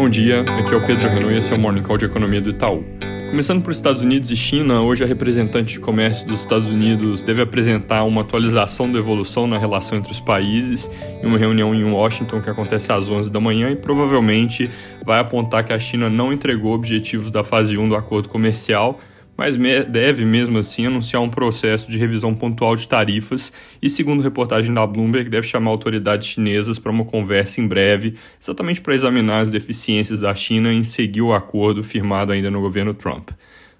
Bom dia, aqui é o Pedro Renault e esse é o Morning Call de Economia do Itaú. Começando por Estados Unidos e China, hoje a representante de comércio dos Estados Unidos deve apresentar uma atualização da evolução na relação entre os países em uma reunião em Washington que acontece às 11 da manhã e provavelmente vai apontar que a China não entregou objetivos da fase 1 do acordo comercial mas deve mesmo assim anunciar um processo de revisão pontual de tarifas e, segundo reportagem da Bloomberg, deve chamar autoridades chinesas para uma conversa em breve, exatamente para examinar as deficiências da China em seguir o acordo firmado ainda no governo Trump.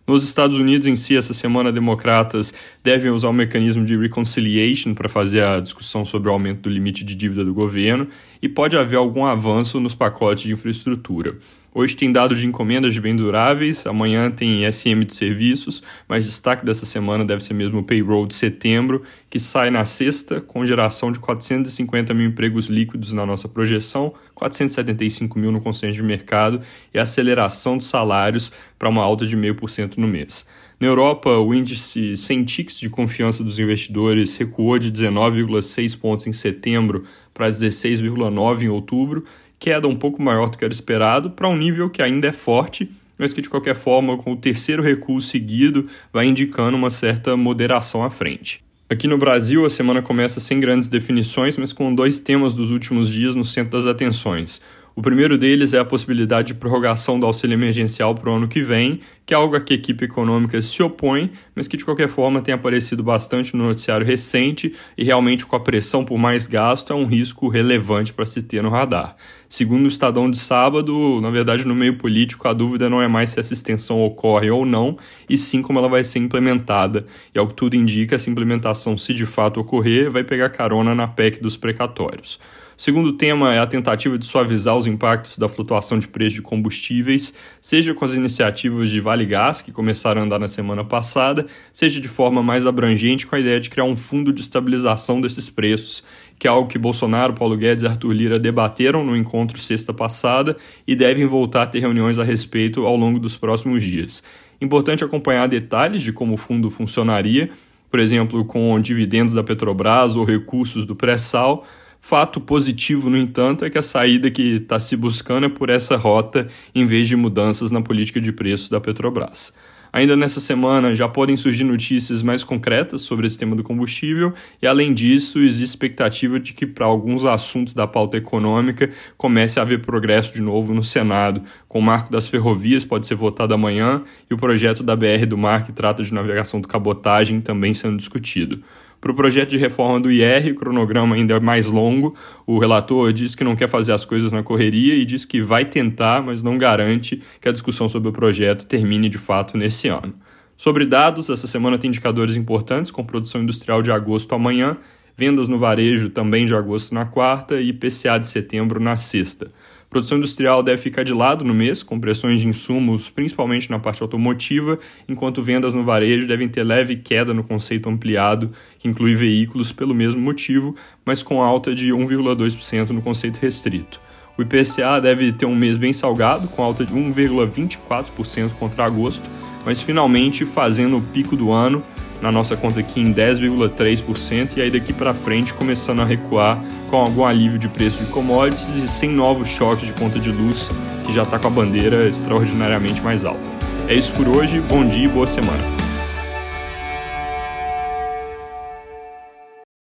Nos Estados Unidos em si, essa semana, democratas devem usar o mecanismo de reconciliation para fazer a discussão sobre o aumento do limite de dívida do governo e pode haver algum avanço nos pacotes de infraestrutura. Hoje tem dado de encomendas de bens duráveis, amanhã tem SM de serviços, mas destaque dessa semana deve ser mesmo o payroll de setembro, que sai na sexta, com geração de 450 mil empregos líquidos na nossa projeção, 475 mil no consenso de mercado e aceleração dos salários para uma alta de 0,5% no mês. Na Europa, o índice Centix de confiança dos investidores recuou de 19,6 pontos em setembro para 16,9 em outubro queda um pouco maior do que era esperado, para um nível que ainda é forte, mas que de qualquer forma, com o terceiro recuo seguido, vai indicando uma certa moderação à frente. Aqui no Brasil, a semana começa sem grandes definições, mas com dois temas dos últimos dias no centro das atenções. O primeiro deles é a possibilidade de prorrogação do auxílio emergencial para o ano que vem, que é algo a que a equipe econômica se opõe, mas que de qualquer forma tem aparecido bastante no noticiário recente e realmente com a pressão por mais gasto é um risco relevante para se ter no radar. Segundo o Estadão de sábado, na verdade no meio político a dúvida não é mais se essa extensão ocorre ou não, e sim como ela vai ser implementada. E ao que tudo indica, essa implementação, se de fato ocorrer, vai pegar carona na PEC dos precatórios. O segundo tema é a tentativa de suavizar os impactos da flutuação de preço de combustíveis, seja com as iniciativas de Vale Gás, que começaram a andar na semana passada, seja de forma mais abrangente com a ideia de criar um fundo de estabilização desses preços, que é algo que Bolsonaro, Paulo Guedes e Arthur Lira debateram no encontro sexta passada e devem voltar a ter reuniões a respeito ao longo dos próximos dias. Importante acompanhar detalhes de como o fundo funcionaria, por exemplo, com dividendos da Petrobras ou recursos do pré-sal, Fato positivo, no entanto, é que a saída que está se buscando é por essa rota em vez de mudanças na política de preços da Petrobras. Ainda nessa semana já podem surgir notícias mais concretas sobre esse tema do combustível, e além disso, existe expectativa de que para alguns assuntos da pauta econômica comece a haver progresso de novo no Senado, com o marco das ferrovias pode ser votado amanhã e o projeto da BR do Mar que trata de navegação do cabotagem também sendo discutido. Para o projeto de reforma do IR, o cronograma ainda é mais longo. O relator diz que não quer fazer as coisas na correria e diz que vai tentar, mas não garante que a discussão sobre o projeto termine de fato nesse ano. Sobre dados, essa semana tem indicadores importantes, com produção industrial de agosto amanhã, vendas no varejo também de agosto na quarta e IPCA de setembro na sexta. Produção industrial deve ficar de lado no mês, com pressões de insumos, principalmente na parte automotiva, enquanto vendas no varejo devem ter leve queda no conceito ampliado, que inclui veículos pelo mesmo motivo, mas com alta de 1,2% no conceito restrito. O IPCA deve ter um mês bem salgado, com alta de 1,24% contra agosto, mas finalmente fazendo o pico do ano, na nossa conta aqui em 10,3% e aí daqui para frente começando a recuar com algum alívio de preço de commodities e sem novos choques de conta de luz que já está com a bandeira extraordinariamente mais alta. É isso por hoje, bom dia e boa semana.